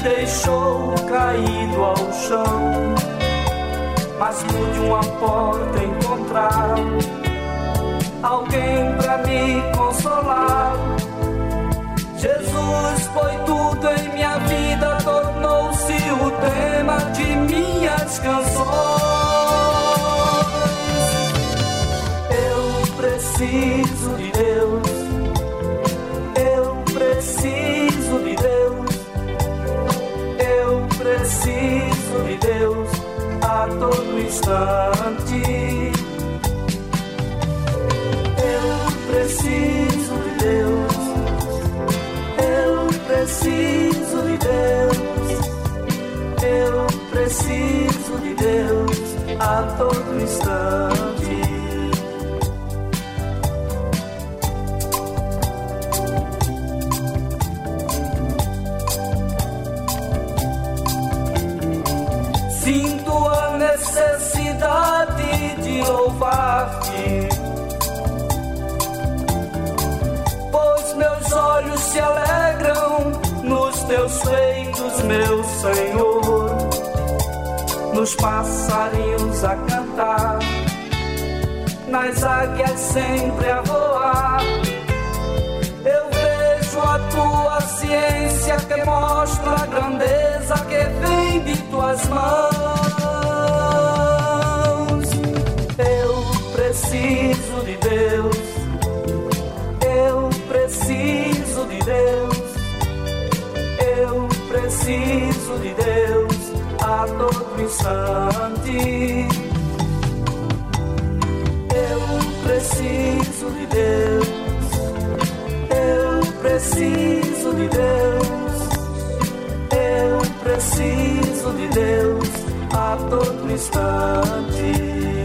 deixou caído ao chão. Mas pude uma porta encontrar, alguém para me consolar. Jesus foi tudo em minha vida, tornou-se o tema de minhas canções. Eu preciso de instante. Eu preciso de Deus. Eu preciso de Deus. Eu preciso de Deus a todo instante. Nos passarinhos a cantar, nas águias sempre a voar. Eu vejo a tua ciência que mostra a grandeza que vem de tuas mãos. Eu preciso de Deus, eu preciso de Deus, eu preciso de Deus a todo instante. Eu preciso de Deus, eu preciso de Deus, eu preciso de Deus a todo instante.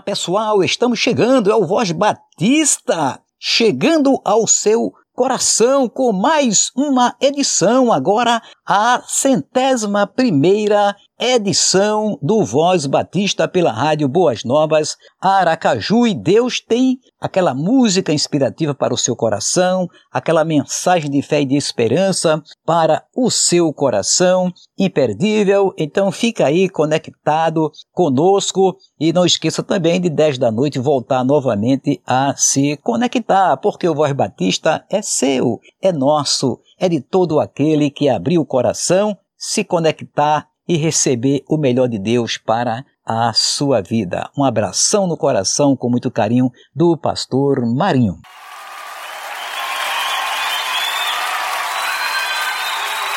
Pessoal, estamos chegando, é o Voz Batista, chegando ao seu coração com mais uma edição, agora a centésima primeira edição do Voz Batista pela Rádio Boas Novas, Aracaju. E Deus tem aquela música inspirativa para o seu coração, aquela mensagem de fé e de esperança para o seu coração, imperdível. Então fica aí conectado conosco e não esqueça também de 10 da noite voltar novamente a se conectar, porque o Voz Batista é seu, é nosso, é de todo aquele que abriu o coração, se conectar e receber o melhor de Deus para a sua vida. Um abração no coração com muito carinho do pastor Marinho.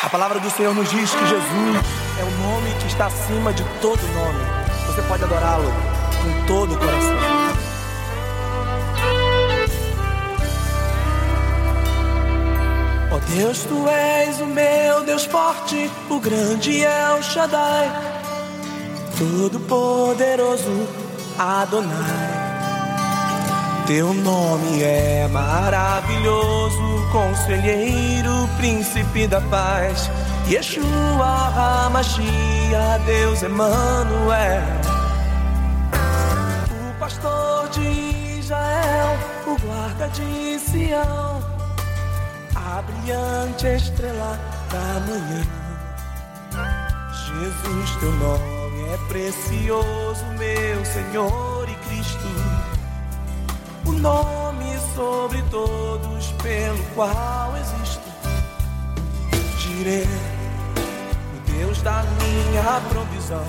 A palavra do Senhor nos diz que Jesus é o nome que está acima de todo nome. Você pode adorá-lo com todo o coração. Deus, tu és o meu Deus forte, o grande é o Shaddai, todo poderoso Adonai. Teu nome é maravilhoso, conselheiro, príncipe da paz. Yeshua HaMashiach, Deus Emmanuel. O pastor de Israel, o guarda de Sião. A brilhante estrela da manhã. Jesus, teu nome é precioso, meu Senhor e Cristo o nome sobre todos pelo qual existo. Direi, o Deus da minha provisão.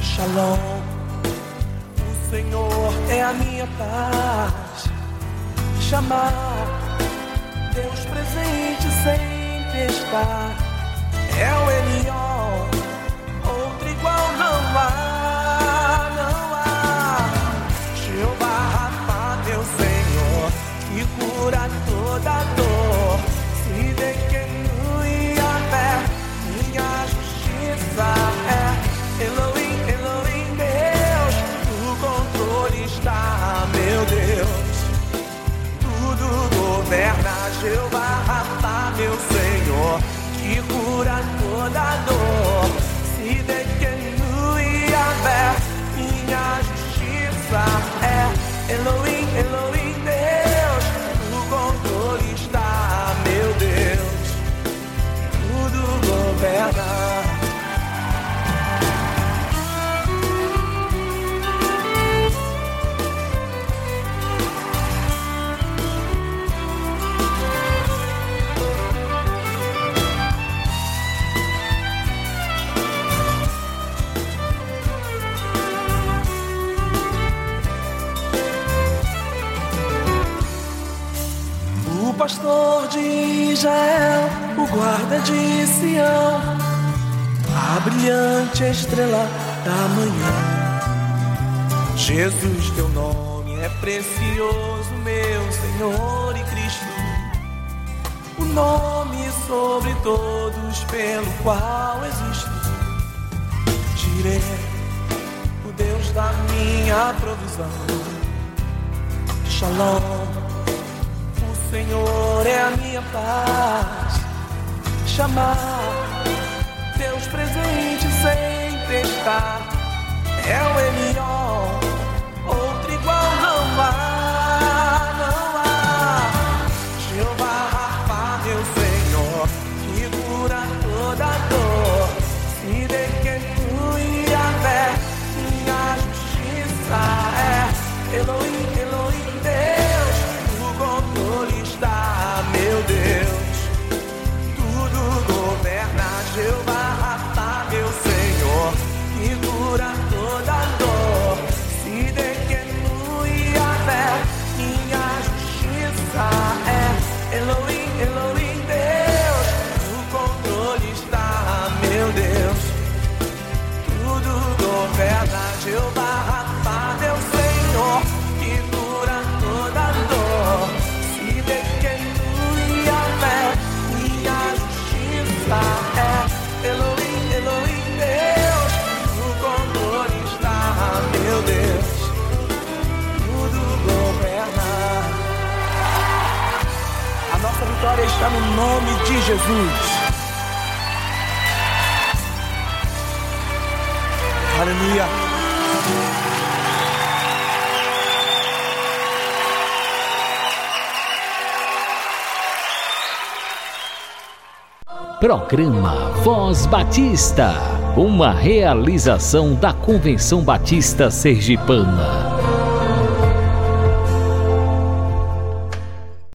Shalom, o Senhor é a minha paz. Chamar Deus presente sempre está. É o Elion, Jeová, Rafa, meu Senhor, que cura toda dor. Se de que a fé, minha justiça é Elohim. Pastor de Israel, o guarda de Sião, a brilhante estrela da manhã. Jesus, teu nome é precioso, meu Senhor e Cristo. O nome sobre todos pelo qual existo. Direi, o Deus da minha provisão. Shalom Senhor é a minha paz. Chamar Deus presente sempre está. É o Elion, Programa Voz Batista, uma realização da Convenção Batista Sergipana.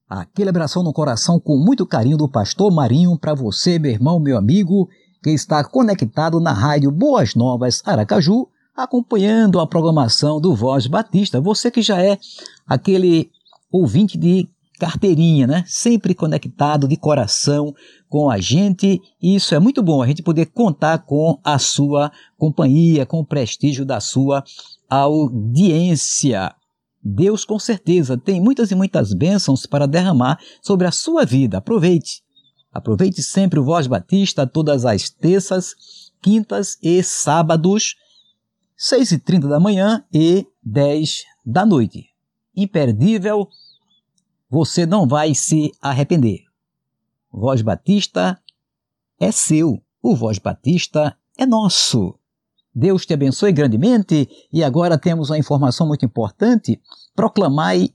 Aquele abração no coração com muito carinho do pastor Marinho para você, meu irmão, meu amigo, que está conectado na rádio Boas Novas Aracaju, acompanhando a programação do Voz Batista. Você que já é aquele ouvinte de carteirinha, né? Sempre conectado de coração com a gente. E isso é muito bom, a gente poder contar com a sua companhia, com o prestígio da sua audiência. Deus com certeza tem muitas e muitas bênçãos para derramar sobre a sua vida. Aproveite. Aproveite sempre o Voz Batista todas as terças, quintas e sábados, 6h30 da manhã e 10 da noite. Imperdível, você não vai se arrepender. Voz Batista é seu, o Voz Batista é nosso. Deus te abençoe grandemente e agora temos uma informação muito importante. Proclamai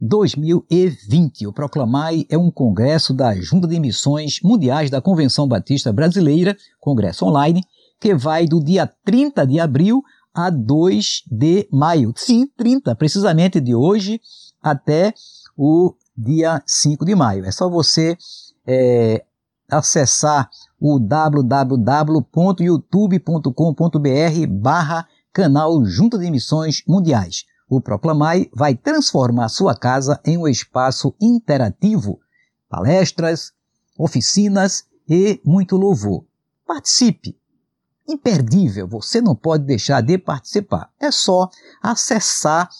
2020. O Proclamai é um congresso da Junta de Missões Mundiais da Convenção Batista Brasileira, congresso online, que vai do dia 30 de abril a 2 de maio. Sim, 30, precisamente de hoje até o dia 5 de maio. É só você é, acessar o www.youtube.com.br barra canal Junta de Missões Mundiais. O Proclamai vai transformar sua casa em um espaço interativo, palestras, oficinas e muito louvor. Participe! Imperdível, você não pode deixar de participar. É só acessar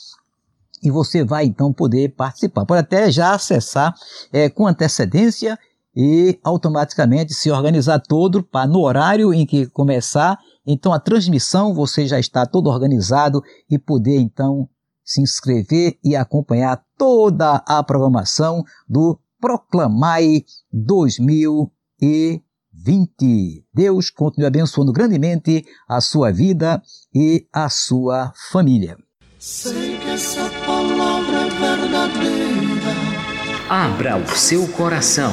e você vai então poder participar. Pode até já acessar é, com antecedência e automaticamente se organizar todo para no horário em que começar. Então a transmissão você já está todo organizado e poder então se inscrever e acompanhar toda a programação do Proclamai 2020. Deus continue abençoando grandemente a sua vida e a sua família. Que essa palavra é verdadeira. Abra o seu coração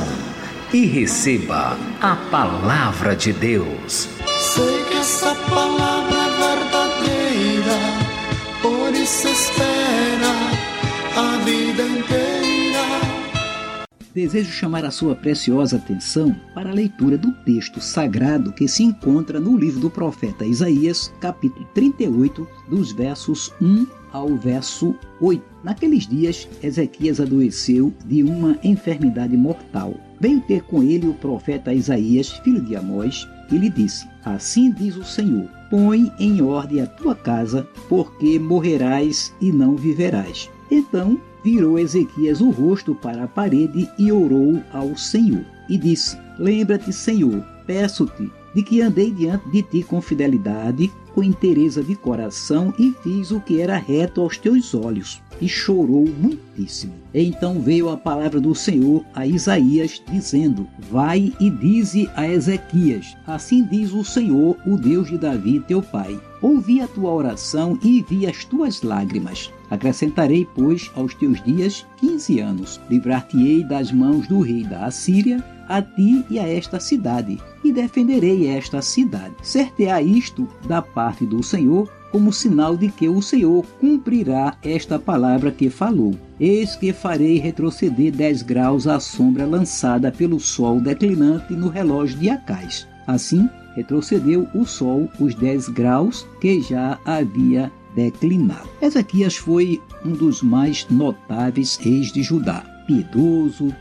e receba a palavra de Deus. Sei que essa palavra é verdadeira, por isso espera a vida inteira. Desejo chamar a sua preciosa atenção para a leitura do texto sagrado que se encontra no livro do profeta Isaías, capítulo 38, dos versos 1 ao verso 8. Naqueles dias, Ezequias adoeceu de uma enfermidade mortal veio ter com ele o profeta Isaías, filho de Amós, e lhe disse: Assim diz o Senhor: Põe em ordem a tua casa, porque morrerás e não viverás. Então virou Ezequias o rosto para a parede e orou ao Senhor. E disse: Lembra-te, Senhor, peço-te de que andei diante de ti com fidelidade, com inteireza de coração e fiz o que era reto aos teus olhos. E chorou muitíssimo. Então veio a palavra do Senhor a Isaías, dizendo: Vai e dize a Ezequias: Assim diz o Senhor, o Deus de Davi, teu pai. Ouvi a tua oração e vi as tuas lágrimas. Acrescentarei, pois, aos teus dias quinze anos. Livrar-te-ei das mãos do rei da Assíria a ti e a esta cidade, e defenderei esta cidade. Certear isto da parte do Senhor, como sinal de que o Senhor cumprirá esta palavra que falou. Eis que farei retroceder dez graus a sombra lançada pelo sol declinante no relógio de Acais. Assim, retrocedeu o sol os dez graus que já havia declinado. Ezequias foi um dos mais notáveis reis de Judá. Piedoso,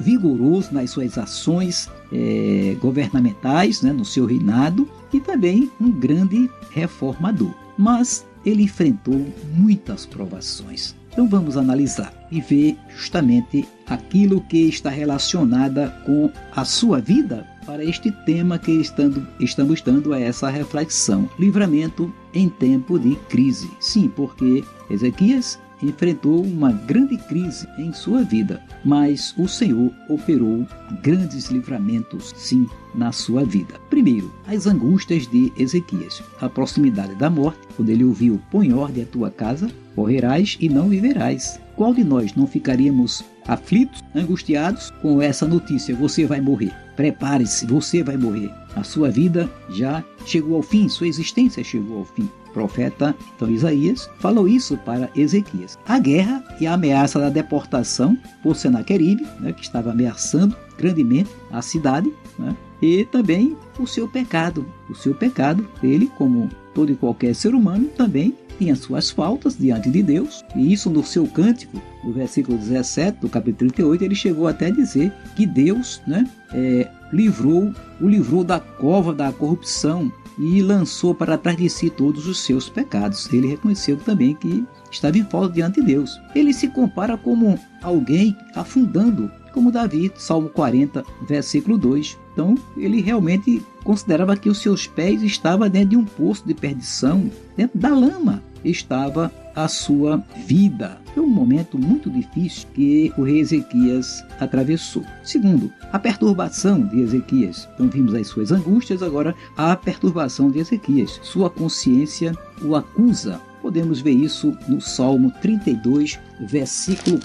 vigoroso nas suas ações é, governamentais, né, no seu reinado, e também um grande reformador. Mas ele enfrentou muitas provações. Então vamos analisar e ver justamente aquilo que está relacionada com a sua vida para este tema que estando, estamos dando a essa reflexão. Livramento em tempo de crise. Sim, porque Ezequias enfrentou uma grande crise em sua vida, mas o Senhor operou grandes livramentos, sim, na sua vida. Primeiro, as angústias de Ezequias, a proximidade da morte, quando ele ouviu: Põe ordem a tua casa, morrerás e não viverás. Qual de nós não ficaríamos aflitos, angustiados com essa notícia: Você vai morrer? Prepare-se, você vai morrer. A sua vida já chegou ao fim, sua existência chegou ao fim profeta então Isaías falou isso para Ezequias. A guerra e a ameaça da deportação por Senaqueribe, né, que estava ameaçando grandemente a cidade, né, e também o seu pecado. O seu pecado, ele, como todo e qualquer ser humano, também tinha suas faltas diante de Deus, e isso no seu cântico, no versículo 17 do capítulo 38, ele chegou até a dizer que Deus né, é, livrou, o livrou da cova da corrupção, e lançou para trás de si todos os seus pecados. Ele reconheceu também que estava em falta diante de Deus. Ele se compara como alguém afundando, como Davi, Salmo 40, versículo 2. Então, ele realmente considerava que os seus pés estavam dentro de um poço de perdição, dentro da lama estava a sua vida. Foi um momento muito difícil que o rei Ezequias atravessou. Segundo, a perturbação de Ezequias. Então vimos as suas angústias, agora a perturbação de Ezequias. Sua consciência o acusa. Podemos ver isso no Salmo 32, versículo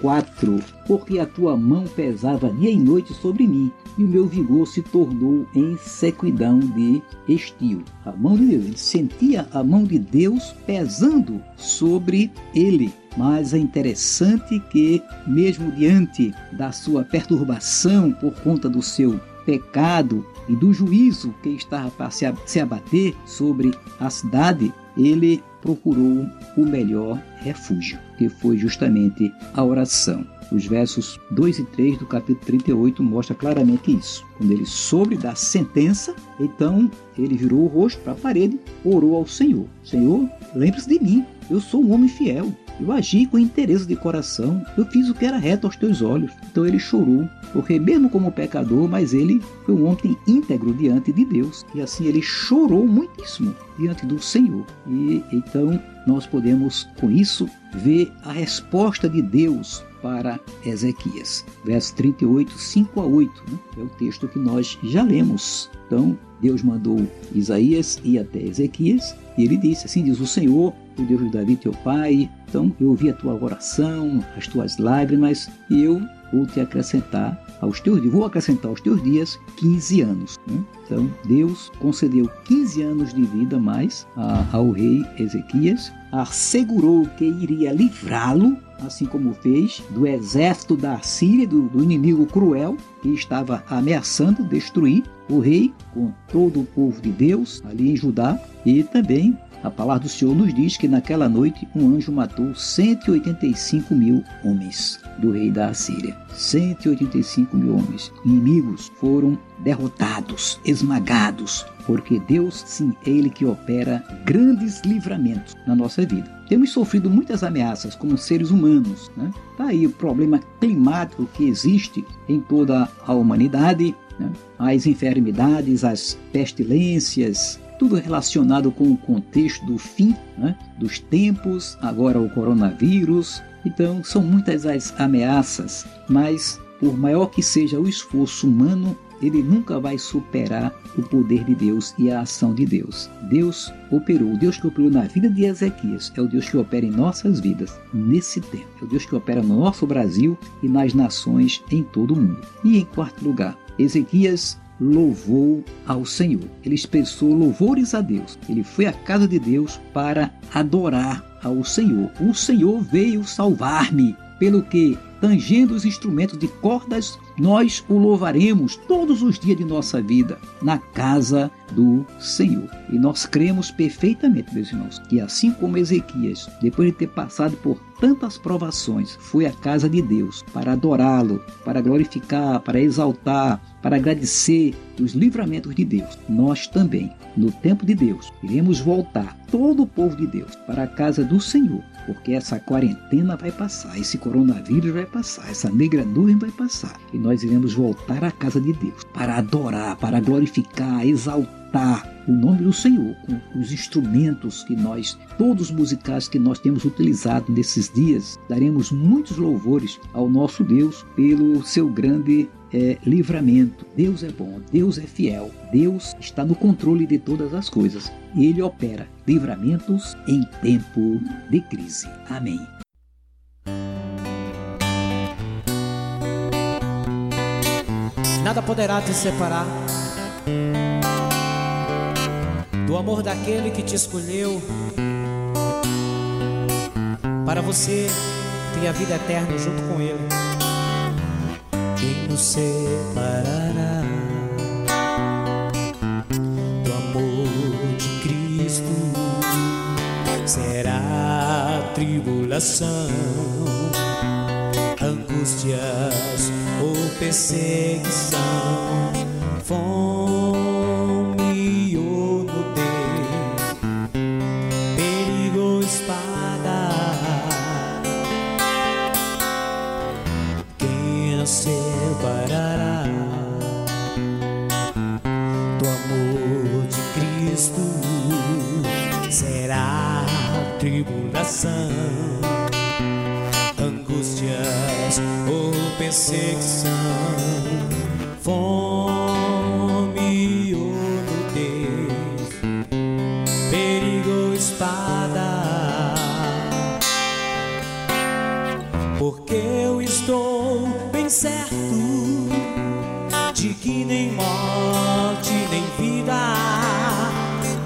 4. Porque a tua mão pesava dia e noite sobre mim, e o meu vigor se tornou em sequidão de estio. A mão de Deus, ele sentia a mão de Deus pesando sobre ele. Mas é interessante que, mesmo diante da sua perturbação por conta do seu pecado e do juízo que estava para se abater sobre a cidade, ele procurou o melhor refúgio, que foi justamente a oração. Os versos 2 e 3 do capítulo 38 mostra claramente isso. Quando ele soube da sentença, então ele virou o rosto para a parede, orou ao Senhor: Senhor, lembre-se de mim, eu sou um homem fiel. Eu agi com interesse de coração, eu fiz o que era reto aos teus olhos. Então ele chorou, porque mesmo como pecador, mas ele foi um homem íntegro diante de Deus. E assim ele chorou muitíssimo diante do Senhor. E então nós podemos com isso ver a resposta de Deus para Ezequias. Verso 38, 5 a 8, né? é o texto que nós já lemos. Então, Deus mandou Isaías ir até Ezequias e ele disse: Assim diz o Senhor, o Deus de Davi, teu pai. Então, eu ouvi a tua oração, as tuas lágrimas, e eu vou te acrescentar aos teus dias, vou acrescentar aos teus dias 15 anos. Né? Então, Deus concedeu 15 anos de vida mais ao rei Ezequias, assegurou que iria livrá-lo, assim como fez, do exército da Síria, do, do inimigo cruel, que estava ameaçando destruir o rei com todo o povo de Deus ali em Judá e também a palavra do Senhor nos diz que naquela noite um anjo matou 185 mil homens do rei da Assíria. 185 mil homens. Inimigos foram derrotados, esmagados, porque Deus, sim, é Ele que opera grandes livramentos na nossa vida. Temos sofrido muitas ameaças como seres humanos. Né? Tá aí o problema climático que existe em toda a humanidade, né? as enfermidades, as pestilências, tudo relacionado com o contexto do fim né, dos tempos, agora o coronavírus. Então, são muitas as ameaças, mas por maior que seja o esforço humano, ele nunca vai superar o poder de Deus e a ação de Deus. Deus operou, o Deus que operou na vida de Ezequias é o Deus que opera em nossas vidas nesse tempo. É o Deus que opera no nosso Brasil e nas nações em todo o mundo. E em quarto lugar, Ezequias louvou ao Senhor. Ele expressou louvores a Deus. Ele foi à casa de Deus para adorar ao Senhor. O Senhor veio salvar-me, pelo que, tangendo os instrumentos de cordas, nós o louvaremos todos os dias de nossa vida na casa do Senhor. E nós cremos perfeitamente, meus irmãos, que assim como Ezequias, depois de ter passado por tantas provações, foi à casa de Deus para adorá-lo, para glorificar, para exaltar, para agradecer os livramentos de Deus. Nós também, no tempo de Deus, iremos voltar, todo o povo de Deus, para a casa do Senhor, porque essa quarentena vai passar, esse coronavírus vai passar, essa negra nuvem vai passar, e nós iremos voltar à casa de Deus para adorar, para glorificar, exaltar o nome do Senhor com os instrumentos que nós, todos os musicais que nós temos utilizado nesses dias, daremos muitos louvores ao nosso Deus pelo seu grande é, livramento. Deus é bom, Deus é fiel, Deus está no controle de todas as coisas. Ele opera livramentos em tempo de crise. Amém. Nada poderá te separar do amor daquele que te escolheu para você ter a vida eterna junto com Ele. Quem nos separará. Do amor de Cristo será tribulação, angústias ou perseguição, fome tribulação, angústias ou perseguição, fome ou nudez, perigo ou espada, porque eu estou bem certo de que nem morte nem vida,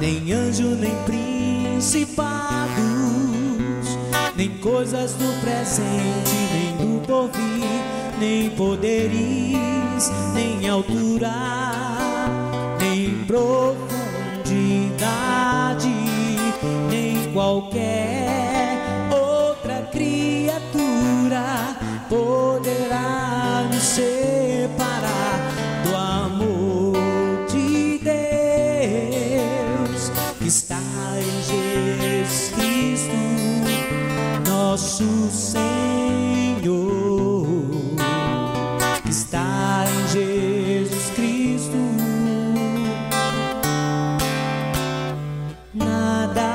nem anjo nem principados, nem coisas do presente, nem do porvir, nem poderes, nem altura, nem profundidade, nosso Senhor, está em Jesus Cristo. Nada,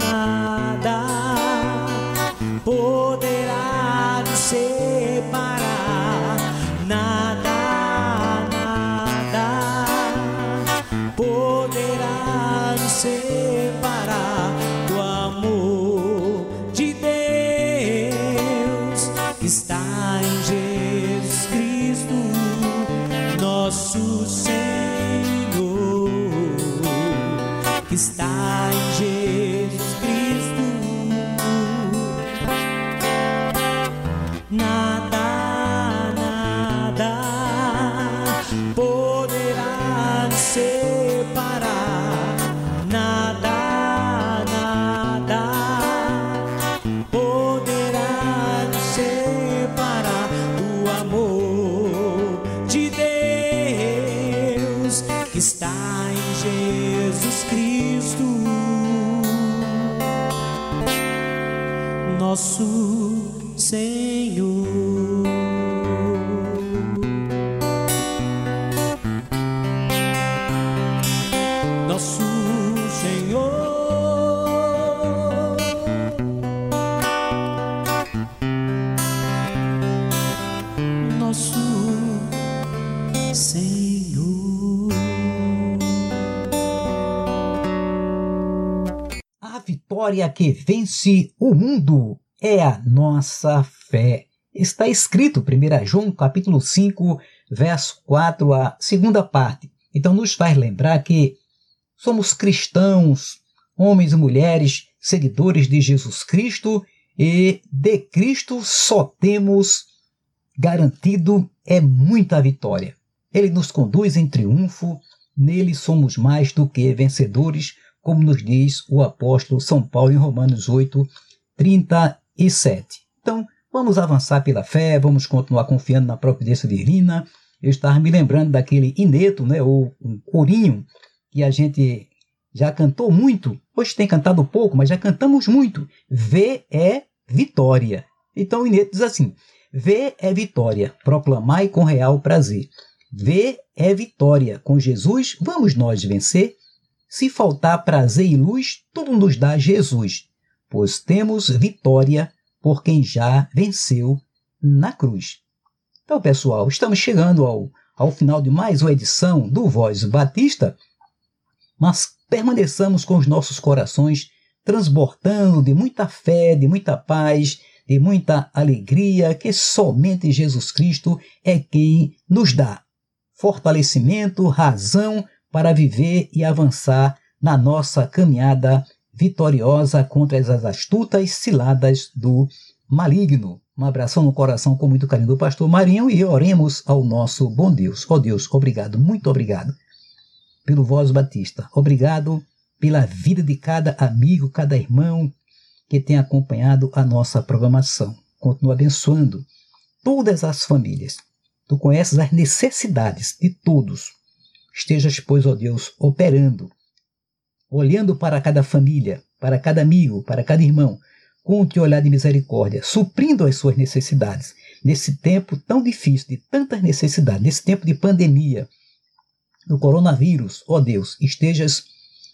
nada poderá nos separar. Nada, nada poderá nos separar vitória que vence o mundo é a nossa fé. Está escrito 1 João capítulo 5, verso 4, a segunda parte. Então nos faz lembrar que somos cristãos, homens e mulheres, seguidores de Jesus Cristo e de Cristo só temos garantido é muita vitória. Ele nos conduz em triunfo, nele somos mais do que vencedores, como nos diz o apóstolo São Paulo em Romanos 8, 37. Então, vamos avançar pela fé, vamos continuar confiando na providência divina. Eu estava me lembrando daquele ineto, né, ou um corinho, que a gente já cantou muito. Hoje tem cantado pouco, mas já cantamos muito. V é vitória. Então o ineto diz assim: V é vitória, proclamai com real prazer. V é vitória, com Jesus vamos nós vencer. Se faltar prazer e luz, tudo nos dá Jesus, pois temos vitória por quem já venceu na cruz. Então, pessoal, estamos chegando ao, ao final de mais uma edição do Voz Batista, mas permaneçamos com os nossos corações transbordando de muita fé, de muita paz, de muita alegria, que somente Jesus Cristo é quem nos dá fortalecimento, razão para viver e avançar na nossa caminhada vitoriosa contra as astutas ciladas do maligno. Um abração no coração com muito carinho do pastor Marinho e oremos ao nosso bom Deus. Ó oh Deus, obrigado, muito obrigado pelo Voz Batista. Obrigado pela vida de cada amigo, cada irmão que tem acompanhado a nossa programação. Continua abençoando todas as famílias. Tu conheces as necessidades de todos. Estejas, pois, ó Deus, operando, olhando para cada família, para cada amigo, para cada irmão, com o teu olhar de misericórdia, suprindo as suas necessidades. Nesse tempo tão difícil, de tantas necessidades, nesse tempo de pandemia, do coronavírus, ó Deus, estejas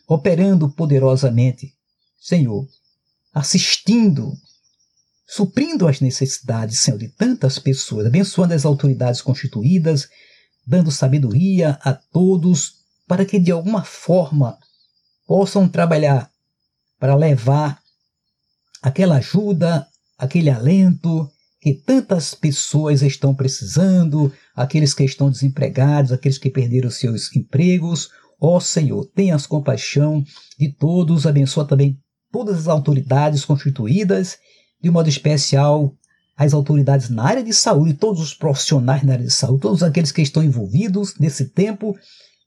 operando poderosamente, Senhor, assistindo, suprindo as necessidades, Senhor, de tantas pessoas, abençoando as autoridades constituídas, dando sabedoria a todos, para que de alguma forma possam trabalhar para levar aquela ajuda, aquele alento que tantas pessoas estão precisando, aqueles que estão desempregados, aqueles que perderam seus empregos. Ó Senhor, tenhas compaixão de todos, abençoa também todas as autoridades constituídas, de modo especial as autoridades na área de saúde, todos os profissionais na área de saúde, todos aqueles que estão envolvidos nesse tempo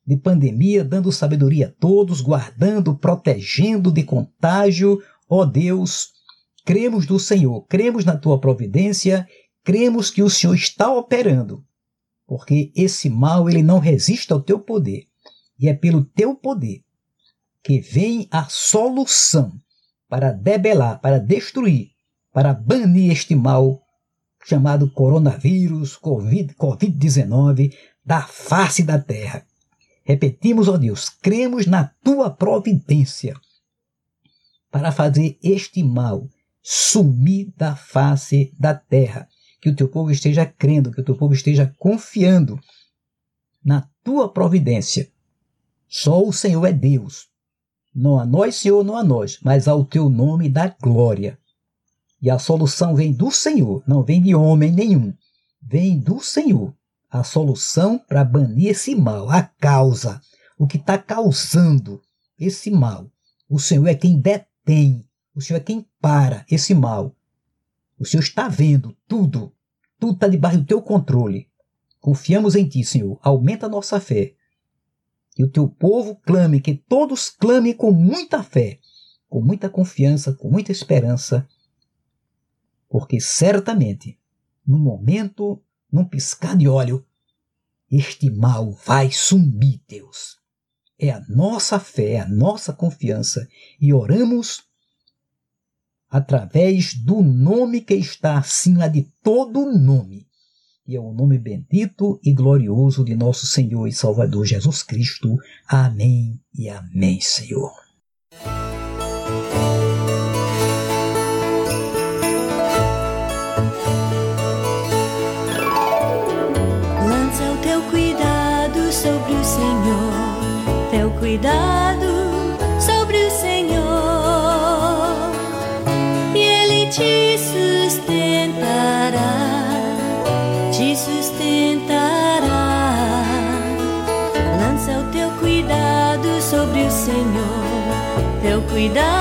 de pandemia, dando sabedoria a todos, guardando, protegendo de contágio. Ó oh Deus, cremos no Senhor, cremos na tua providência, cremos que o Senhor está operando, porque esse mal ele não resiste ao teu poder, e é pelo teu poder que vem a solução para debelar, para destruir, para banir este mal chamado coronavírus, Covid-19 da face da terra. Repetimos, ó Deus, cremos na tua providência para fazer este mal sumir da face da terra. Que o teu povo esteja crendo, que o teu povo esteja confiando na tua providência. Só o Senhor é Deus. Não a nós, Senhor, não a nós, mas ao teu nome da glória. E a solução vem do Senhor, não vem de homem nenhum. Vem do Senhor a solução para banir esse mal, a causa, o que está causando esse mal. O Senhor é quem detém, o Senhor é quem para esse mal. O Senhor está vendo tudo, tudo está debaixo do teu controle. Confiamos em ti, Senhor, aumenta a nossa fé. Que o teu povo clame, que todos clamem com muita fé, com muita confiança, com muita esperança, porque certamente, no momento num piscar de óleo, este mal vai sumir, Deus. É a nossa fé, a nossa confiança e oramos através do nome que está acima de todo nome. E é o nome bendito e glorioso de nosso Senhor e Salvador Jesus Cristo. Amém e amém, Senhor. Cuidado sobre o Senhor e Ele te sustentará, te sustentará. Lança o teu cuidado sobre o Senhor, teu cuidado